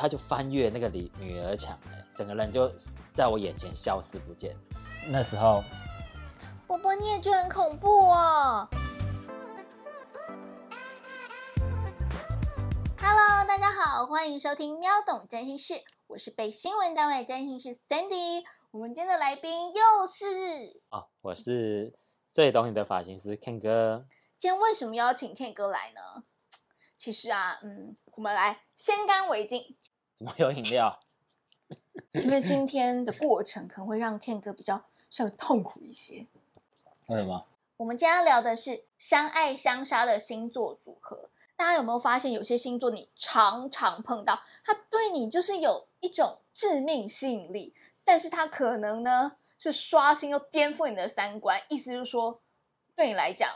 他就翻越那个女女儿墙，哎，整个人就在我眼前消失不见。那时候，波波你也觉得很恐怖哦。Hello，大家好，欢迎收听喵懂占星室，我是被新闻单位占星师 Sandy。我们今天的来宾又是哦，我是最懂你的发型师 Ken 哥。今天为什么邀请 Ken 哥来呢？其实啊，嗯，我们来先干为敬。怎么有饮料？因为今天的过程可能会让天哥比较稍微痛苦一些。为什么？我们今天要聊的是相爱相杀的星座组合。大家有没有发现，有些星座你常常碰到，它对你就是有一种致命吸引力，但是它可能呢是刷新又颠覆你的三观。意思就是说，对你来讲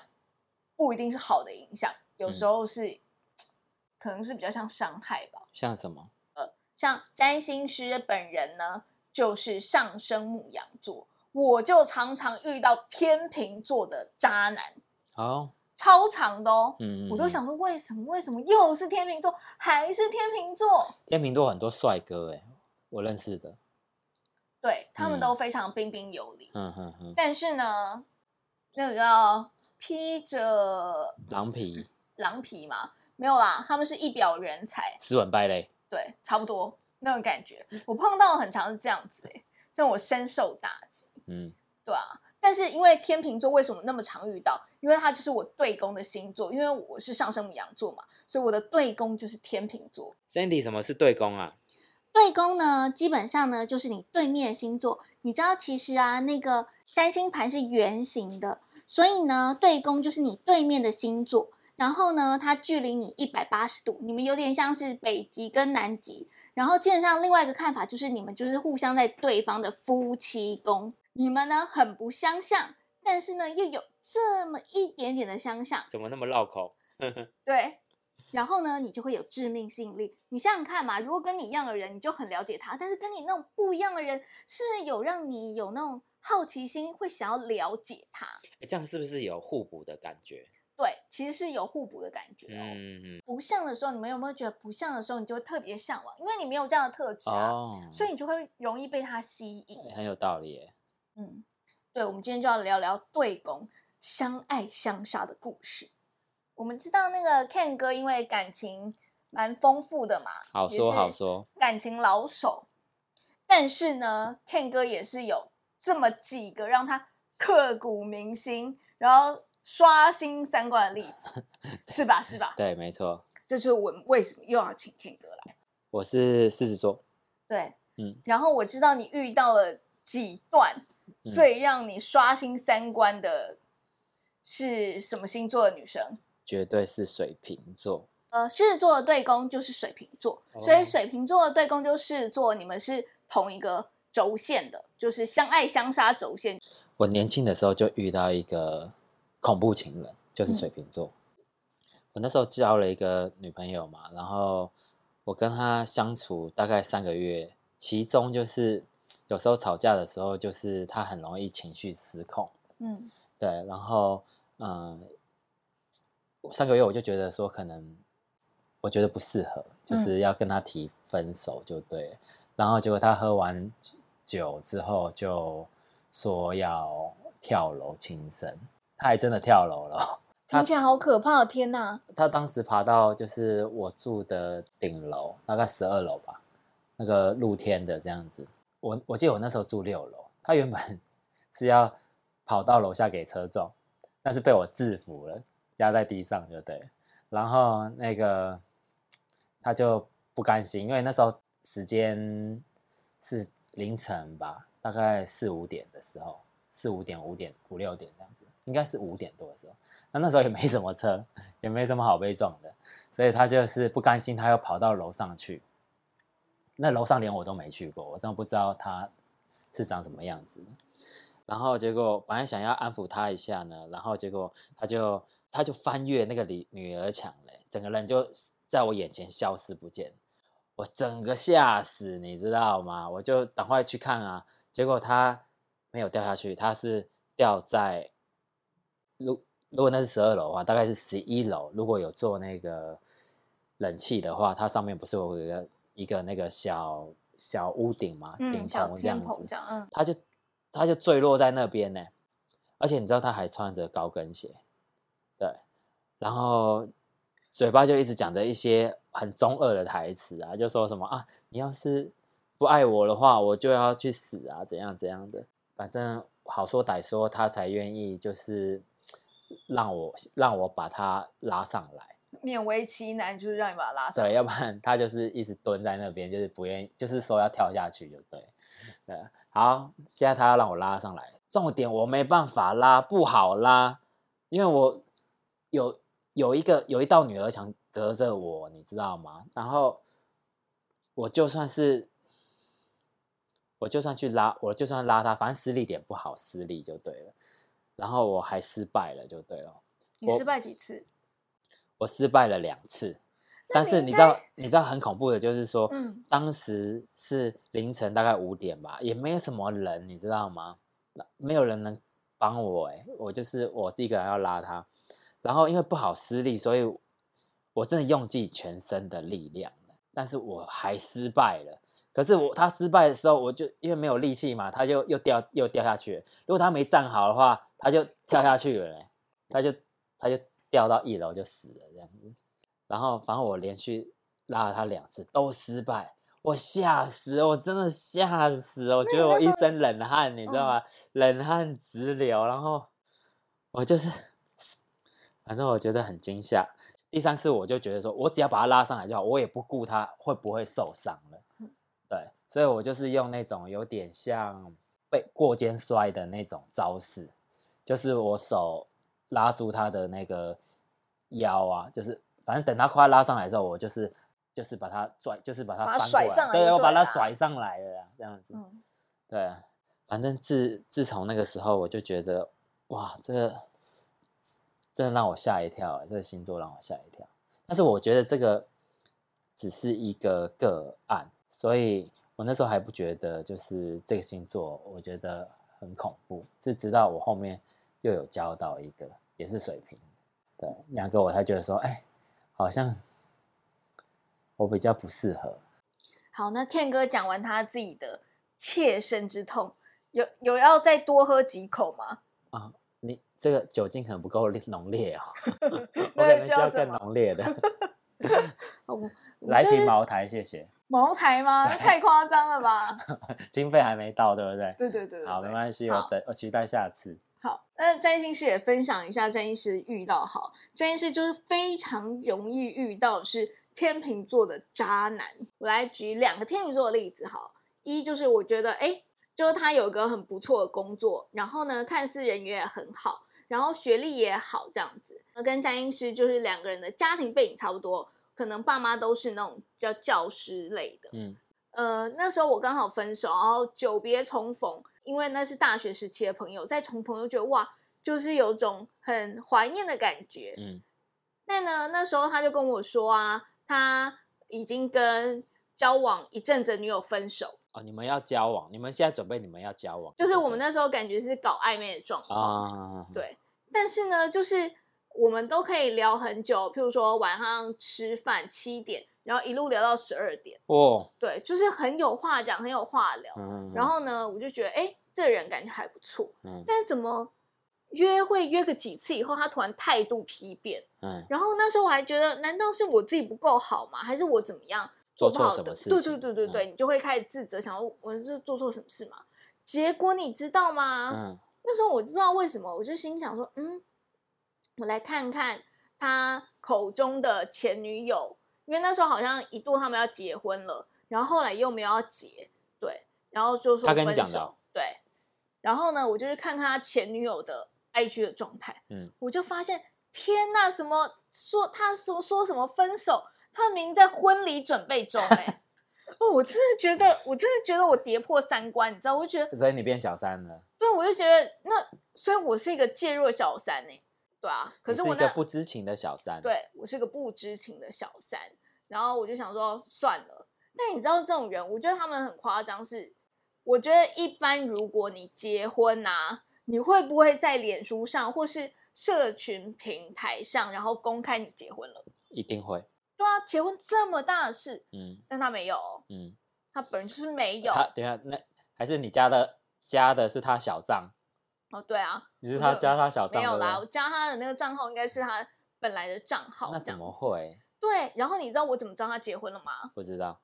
不一定是好的影响，有时候是可能是比较像伤害吧。像什么？像占星师本人呢，就是上升牧羊座，我就常常遇到天秤座的渣男，哦，超长的哦，嗯，我都想说为什么？为什么又是天秤座，还是天秤座？天秤座很多帅哥哎，我认识的，对他们都非常彬彬有礼，嗯哼哼，但是呢，那个叫披着狼皮，狼皮嘛，没有啦，他们是一表人才，斯文败类。对，差不多那种感觉，我碰到很常是这样子哎，让我深受打击。嗯，对啊，但是因为天秤座为什么那么常遇到？因为它就是我对宫的星座，因为我是上升母羊座嘛，所以我的对宫就是天秤座。Sandy，什么是对宫啊？对宫呢，基本上呢就是你对面星座。你知道，其实啊，那个占星盘是圆形的，所以呢，对宫就是你对面的星座。然后呢，它距离你一百八十度，你们有点像是北极跟南极。然后基本上另外一个看法就是，你们就是互相在对方的夫妻宫，你们呢很不相像，但是呢又有这么一点点的相像。怎么那么绕口？对。然后呢，你就会有致命吸引力。你想想看嘛，如果跟你一样的人，你就很了解他；但是跟你那种不一样的人，是不是有让你有那种好奇心，会想要了解他？哎，这样是不是有互补的感觉？对，其实是有互补的感觉哦。不像的时候，你们有没有觉得不像的时候，你就会特别向往？因为你没有这样的特质啊，所以你就会容易被他吸引。很有道理。嗯，对，我们今天就要聊聊对宫相爱相杀的故事。我们知道那个 Ken 哥因为感情蛮丰富的嘛，好说好说，感情老手。但是呢，Ken 哥也是有这么几个让他刻骨铭心，然后。刷新三观的例子，是吧？是吧？对，没错。这就是我为什么又要请天哥来。我是狮子座。对，嗯。然后我知道你遇到了几段最让你刷新三观的，是什么星座的女生？绝对是水瓶座。呃，狮子座的对宫就是水瓶座，所以水瓶座的对宫就是狮子座，你们是同一个轴线的，就是相爱相杀轴线。我年轻的时候就遇到一个。恐怖情人就是水瓶座。我那时候交了一个女朋友嘛，然后我跟她相处大概三个月，其中就是有时候吵架的时候，就是她很容易情绪失控。嗯，对，然后嗯，三个月我就觉得说可能我觉得不适合，就是要跟她提分手就对。然后结果她喝完酒之后就说要跳楼轻生。他还真的跳楼了，听起来好可怕！天哪！他当时爬到就是我住的顶楼，大概十二楼吧，那个露天的这样子。我我记得我那时候住六楼，他原本 是要跑到楼下给车撞，但是被我制服了，压在地上就对。然后那个他就不甘心，因为那时候时间是凌晨吧，大概四五点的时候。四五点、五点、五六点这样子，应该是五点多的时候。那那时候也没什么车，也没什么好被撞的，所以他就是不甘心，他又跑到楼上去。那楼上连我都没去过，我都不知道他是长什么样子。然后结果本来想要安抚他一下呢，然后结果他就他就翻越那个女女儿墙嘞，整个人就在我眼前消失不见，我整个吓死，你知道吗？我就赶快去看啊，结果他。没有掉下去，他是掉在，如如果那是十二楼的话，大概是十一楼。如果有做那个冷气的话，它上面不是有一个一个那个小小屋顶嘛，顶棚这样子，他就他就坠落在那边呢，而且你知道他还穿着高跟鞋，对，然后嘴巴就一直讲着一些很中二的台词啊，就说什么啊，你要是不爱我的话，我就要去死啊，怎样怎样的，反正好说歹说，他才愿意就是让我让我把他拉上来。勉为其难，就是让你把他拉上。对，要不然他就是一直蹲在那边，就是不愿意，就是说要跳下去就对。对，好，现在他要让我拉上来，重点我没办法拉，不好拉，因为我有有一个有一道女儿墙隔着我，你知道吗？然后我就算是我就算去拉，我就算拉他，反正施力点不好，施力就对了。然后我还失败了，就对了。你失败几次？我失败了两次，但是你知道，你知道很恐怖的，就是说，嗯当时是凌晨大概五点吧，也没有什么人，你知道吗？没有人能帮我、欸，我就是我一个人要拉他，然后因为不好施力，所以我真的用尽全身的力量了，但是我还失败了。可是我他失败的时候，我就因为没有力气嘛，他就又掉又掉下去。如果他没站好的话，他就跳下去了、欸，他就他就掉到一楼就死了这样子。然后反正我连续拉了他两次都失败，我吓死，我真的吓死，我觉得我一身冷汗，你知道吗？冷汗直流，然后我就是，反正我觉得很惊吓。第三次我就觉得说，我只要把他拉上来就好，我也不顾他会不会受伤了。对，所以我就是用那种有点像被过肩摔的那种招式，就是我手拉住他的那个腰啊，就是反正等他快拉上来的时候，我就是就是把他拽，就是把他翻过来，甩上来对，我把他甩上来了啦，这样子。嗯，对，反正自自从那个时候，我就觉得哇，这个真的让我吓一跳欸，这个星座让我吓一跳。但是我觉得这个只是一个个案，所以我那时候还不觉得就是这个星座，我觉得很恐怖。是直到我后面又有交到一个也是水瓶，对，两个我才觉得说，哎，好像我比较不适合。好，那 Ken 哥讲完他自己的切身之痛，有有要再多喝几口吗？啊，你这个酒精可能不够烈 浓烈哦，我那可能需要更浓烈的。来瓶茅台，谢谢。茅台吗？那太夸张了吧？经费还没到，对不对？对对对对好，对没关系，我等，我期待下次。好，那占星师也分享一下占星师遇到好占星师就是非常容易遇到是天秤座的渣男。我来举两个天秤座的例子，好，一就是我觉得哎，就是他有个很不错的工作，然后呢看似人缘也很好，然后学历也好，这样子。那跟占星师就是两个人的家庭背景差不多，可能爸妈都是那种比较教师类的，嗯呃，那时候我刚好分手，然后久别重逢，因为那是大学时期的朋友，再重逢又觉得哇，就是有种很怀念的感觉。嗯但呢，那时候他就跟我说啊，他已经跟交往一阵子的女友分手，哦，你们要交往，你们现在准备你们要交往，就是我们那时候感觉是搞暧昧的状况。啊，，对，但是呢，就是我们都可以聊很久，譬如说晚上吃饭七点，然后一路聊到十二点，哦，对，就是很有话讲，很有话聊。嗯，然后呢，我就觉得，哎，这人感觉还不错，嗯但是怎么约会约个几次以后，他突然态度批变，嗯，然后那时候我还觉得，难道是我自己不够好吗？还是我怎么样做错？什么事对对情对对对，你就会开始自责，想说我是做错什么事嘛？结果你知道吗？嗯那时候我不知道为什么，我就心想说，嗯，我来看看他口中的前女友，因为那时候好像一度他们要结婚了，然后后来又没有要结，对，然后就说他跟你分手讲的哦。对，然后呢，我就去看看他前女友的 IG 的状态，嗯，我就发现，天呐，什么说他说说什么分手，他明明在婚礼准备中、哎，哦，我真的觉得，我真的觉得我跌破三观，你知道，我就觉得所以你变小三了，对，我就觉得那，所以我是一个介入的小三呢、对啊，可你是我是我那个不知情的小三，，对我是个不知情的小三，然后我就想说算了。但你知道这种人，我觉得他们很夸张，是我觉得一般如果你结婚啊，你会不会在脸书上或是社群平台上，然后公开你结婚了？一定会，对啊，结婚这么大的事，嗯但他没有，嗯，他本人就是没有。他等一下那还是你加的加的是他小账，哦，对啊，你是他加他小账没有啦，我加他的那个账号应该是他本来的账号。那怎么会？对？然后你知道我怎么知道他结婚了吗？不知道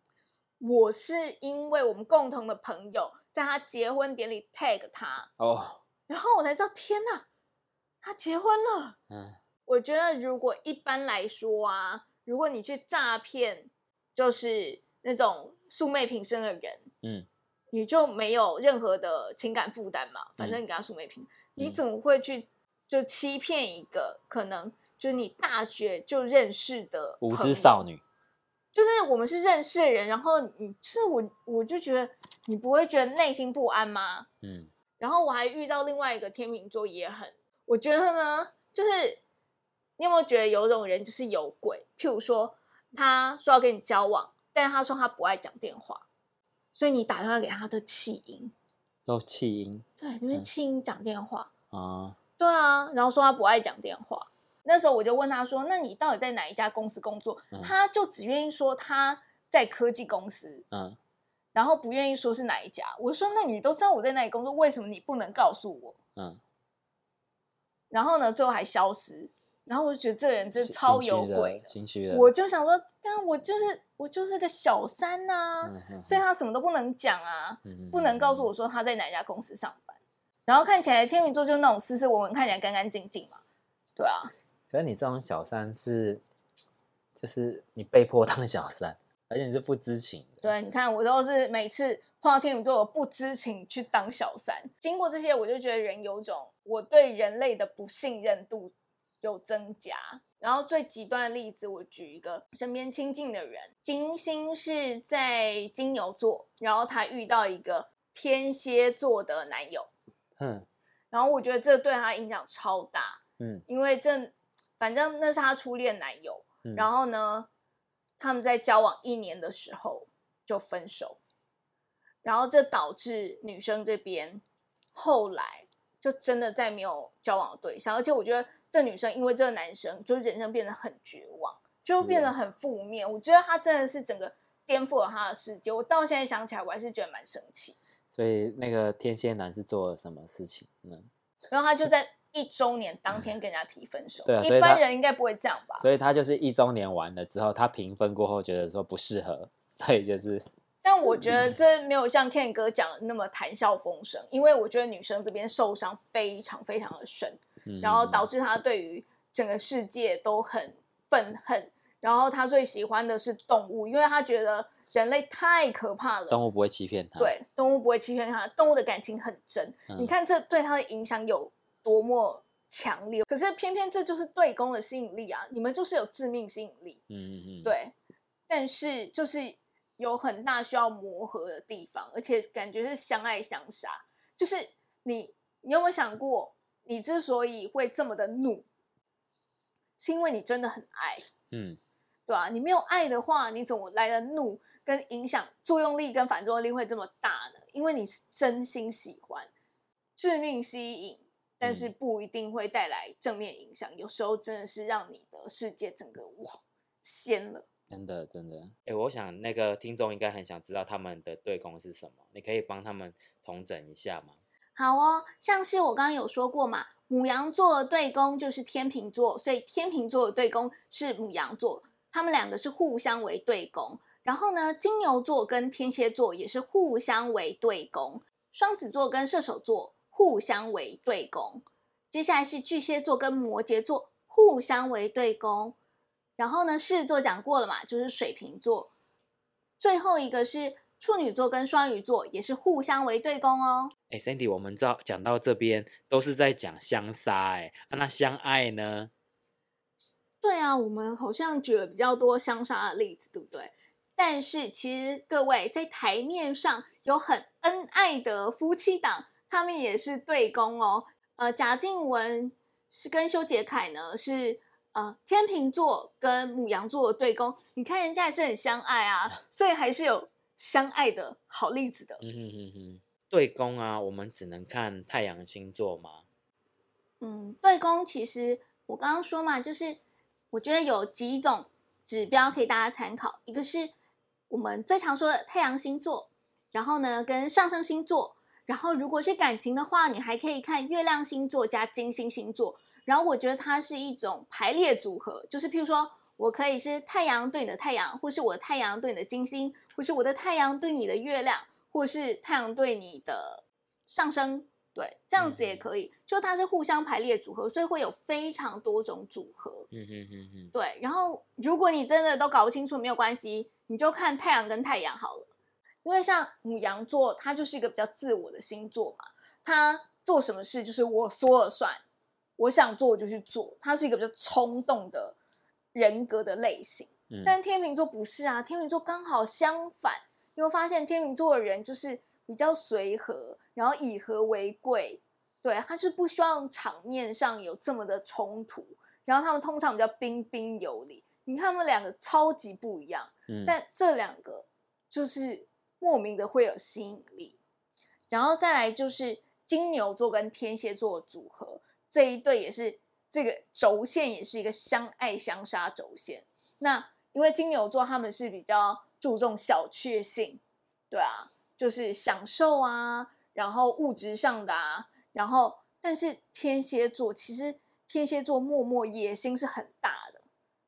我是因为我们共同的朋友在他结婚典礼 tag 他，哦，然后我才知道，天哪，他结婚了。嗯我觉得如果一般来说啊，如果你去诈骗，就是那种素昧平生的人，嗯你就没有任何的情感负担嘛，反正你跟他素昧平，你怎么会去就欺骗一个可能就是你大学就认识的无知少女，就是我们是认识的人，然后你是我，我就觉得你不会觉得内心不安吗？嗯然后我还遇到另外一个天秤座也很，我觉得呢，就是你有没有觉得有种人就是有鬼？譬如说，他说要跟你交往，但是他说他不爱讲电话，所以你打电话给他的弃音，都弃音对，这边嗯气音讲电话，啊，对啊，然后说他不爱讲电话。那时候我就问他说：“那你到底在哪一家公司工作？”嗯他就只愿意说他在科技公司，嗯然后不愿意说是哪一家。我说：“那你都知道我在哪里工作，为什么你不能告诉我嗯，？”然后呢，最后还消失。然后我就觉得这人真超有鬼。心虚的，我就想说，但我就是我就是个小三呐、所以他什么都不能讲啊，嗯不能告诉我说他在哪家公司上班。然后看起来天秤座就是那种斯斯文文，看起来干干净净嘛，对啊。可是你这种小三是，就是你被迫当小三，而且你是不知情的。对，你看我都是每次碰到天秤座，我不知情去当小三。经过这些，我就觉得人有种我对人类的不信任度有增加。然后最极端的例子，我举一个身边亲近的人，金星是在金牛座，然后她遇到一个天蝎座的男友，嗯然后我觉得这对她影响超大，嗯。因为这反正那是她初恋男友，嗯，然后呢，他们在交往一年的时候就分手，然后这导致女生这边后来就真的再没有交往的对象，而且我觉得这女生因为这个男生，就是人生变得很绝望，就变得很负面。我觉得他真的是整个颠覆了他的世界。我到现在想起来，我还是觉得蛮生气。所以那个天蝎男是做了什么事情呢？然后他就在一周年当天跟人家提分手，对啊一般人应该不会这样吧？所以他就是一周年完了之后，他评分过后觉得说不适合，所以就是但我觉得 这没有像 Ken 哥讲的那么谈笑风生，因为我觉得女生这边受伤非常非常的深，嗯然后导致他对于整个世界都很愤恨，然后他最喜欢的是动物，因为他觉得人类太可怕了。动物不会欺骗他。，对，动物不会欺骗他，动物的感情很真。你嗯看这对他的影响有多么强烈，可是偏偏这就是对公的吸引力啊！你们就是有致命吸引力。嗯嗯嗯，，对，但是就是有很大需要磨合的地方，而且感觉是相爱相杀。就是你，你有没有想过，你之所以会这么的怒，是因为你真的很爱，嗯对吧、你没有爱的话，你怎么来的怒跟影响作用力跟反作用力会这么大呢？因为你是真心喜欢，致命吸引。但是嗯不一定会带来正面影响，有时候真的是让你的世界整个哇掀了。真的真的。哎，我想那个听众应该很想知道他们的对攻是什么，你可以帮他们统整一下吗？好哦，像是我刚刚有说过嘛，母羊座的对宫就是天秤座，所以天秤座的对宫是母羊座，他们两个是互相为对宫。然后呢，金牛座跟天蝎座也是互相为对宫，双子座跟射手座互相为对宫。接下来是巨蟹座跟摩羯座互相为对宫。然后呢，狮子座讲过了嘛，就是水瓶座。最后一个是处女座跟双鱼座，也是互相为对宫哦。哎，Sandy，我们知道讲到这边都是在讲相杀，哎、啊，那相爱呢？对啊，我们好像举了比较多相杀的例子，对不对？但是其实各位在台面上有很恩爱的夫妻档，他们也是对攻哦。呃，贾静雯是跟修杰楷呢是呃天秤座跟母羊座的对攻，你看人家也是很相爱啊，所以还是有相爱的好例子的。嗯哼哼哼，对宫啊，我们只能看太阳星座吗？嗯，对宫其实我刚刚说嘛，就是我觉得有几种指标可以大家参考，一个是我们最常说的太阳星座，然后呢跟上升星座，然后如果是感情的话，你还可以看月亮星座加金星星座。然后我觉得它是一种排列组合，就是譬如说我可以是太阳对你的太阳，或是我的太阳对你的金星，或是我的太阳对你的月亮，或是太阳对你的上升。对，这样子也可以，就它是互相排列组合，所以会有非常多种组合。嗯哼嗯哼。对，然后如果你真的都搞不清楚，没有关系，你就看太阳跟太阳好了。因为像母羊座，它就是一个比较自我的星座嘛，它做什么事就是我说了算，我想做我就去做，它是一个比较冲动的人格的类型。嗯。但天秤座不是啊，天秤座刚好相反，你会发现天秤座的人就是。比较随和，然后以和为贵，对，他是不希望场面上有这么的冲突，然后他们通常比较彬彬有礼。你看他们两个超级不一样，嗯，但这两个就是莫名的会有吸引力。然后再来就是金牛座跟天蝎座组合这一对也是这个轴线也是一个相爱相杀轴线。那因为金牛座他们是比较注重小确幸，对啊。就是享受啊，然后物质上的啊，然后但是天蝎座其实天蝎座默默野心是很大的，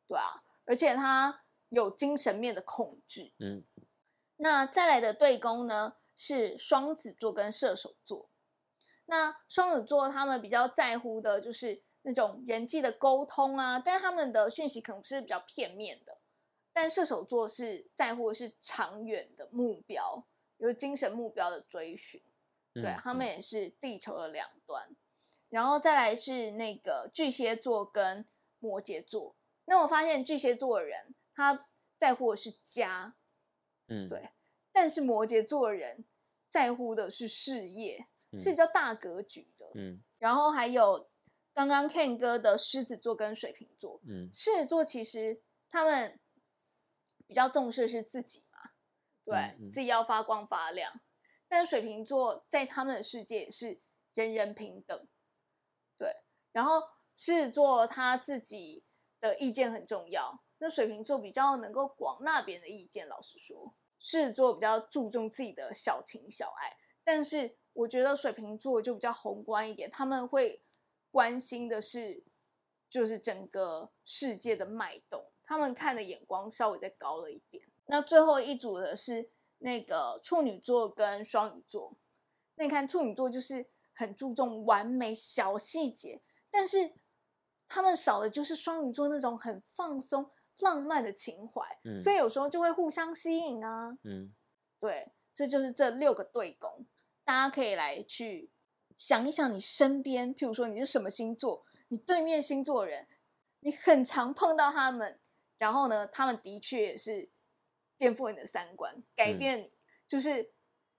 对啊，而且他有精神面的控制。嗯，那再来的对宫呢是双子座跟射手座。那双子座他们比较在乎的就是那种人际的沟通啊，但他们的讯息可能是比较片面的。但射手座是在乎的是长远的目标。有精神目标的追寻，对他们。也是地球的两端，然后再来是那个巨蟹座跟摩羯座。那我发现巨蟹座的人他在乎的是家，嗯，对，但是摩羯座的人在乎的是事业，是比较大格局的，嗯。然后还有刚刚 Ken 哥的狮子座跟水瓶座，嗯，狮子座其实他们比较重视是自己嘛。对自己要发光发亮，但水瓶座在他们的世界是人人平等。对，然后狮子座他自己的意见很重要，那水瓶座比较能够广纳别人的意见。老实说，狮子座比较注重自己的小情小爱，但是我觉得水瓶座就比较宏观一点，他们会关心的是就是整个世界的脉动，他们看的眼光稍微再高了一点。那最后一组的是那个处女座跟双鱼座。那你看处女座就是很注重完美小细节，但是他们少的就是双鱼座那种很放松、浪漫的情怀，所以有时候就会互相吸引啊。嗯，对，这就是这六个对宫，大家可以来去想一想，你身边，譬如说你是什么星座，你对面星座人，你很常碰到他们，然后呢，他们的确也是。颠覆你的三观，改变你，就是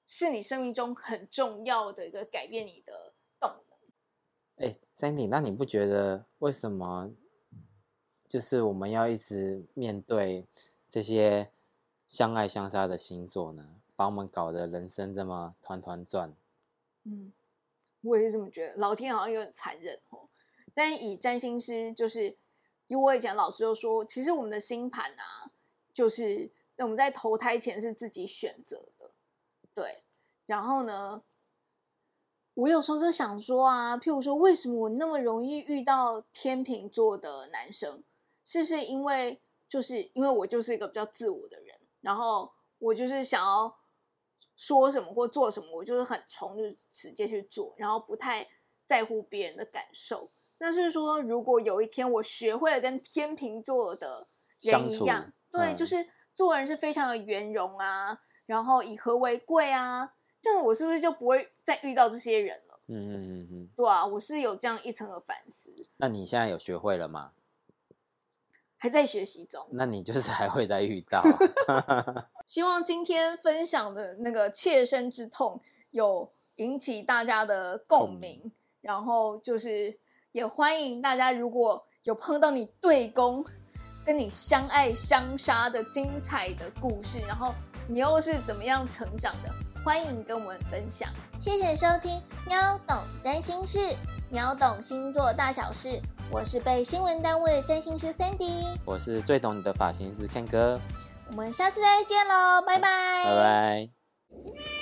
是你生命中很重要的一个改变你的动能。哎，Sandy，那你不觉得为什么就是我们要一直面对这些相爱相杀的星座呢？把我们搞得人生这么团团转？嗯，我也是这么觉得。老天好像有点残忍哦。但以占星师，就是因为我以前老师就说，其实我们的星盘啊，就是。我们在投胎前是自己选择的，对。然后呢，我有时候就想说啊，譬如说，为什么我那么容易遇到天秤座的男生？是不是因为就是因为我就是一个比较自我的人，然后我就是想要说什么或做什么，我就是很冲，就直接去做，然后不太在乎别人的感受。那是说，如果有一天我学会了跟天秤座的人一样，对，就是。做人是非常的圆融啊，然后以和为贵啊，这样我是不是就不会再遇到这些人了？嗯嗯嗯嗯，对啊，我是有这样一层的反思。那你现在有学会了吗？还在学习中。那你就是还会再遇到。希望今天分享的那个切身之痛有引起大家的共鸣，然后就是也欢迎大家如果有碰到你对攻。跟你相爱相杀的精彩的故事，然后你又是怎么样成长的？欢迎跟我们分享。谢谢收听《喵懂占星事》，秒懂星座大小事。我是被新闻单位的占星师 Sandy，我是最懂你的发型师 Ken 哥，我们下次再见喽，拜拜，拜拜。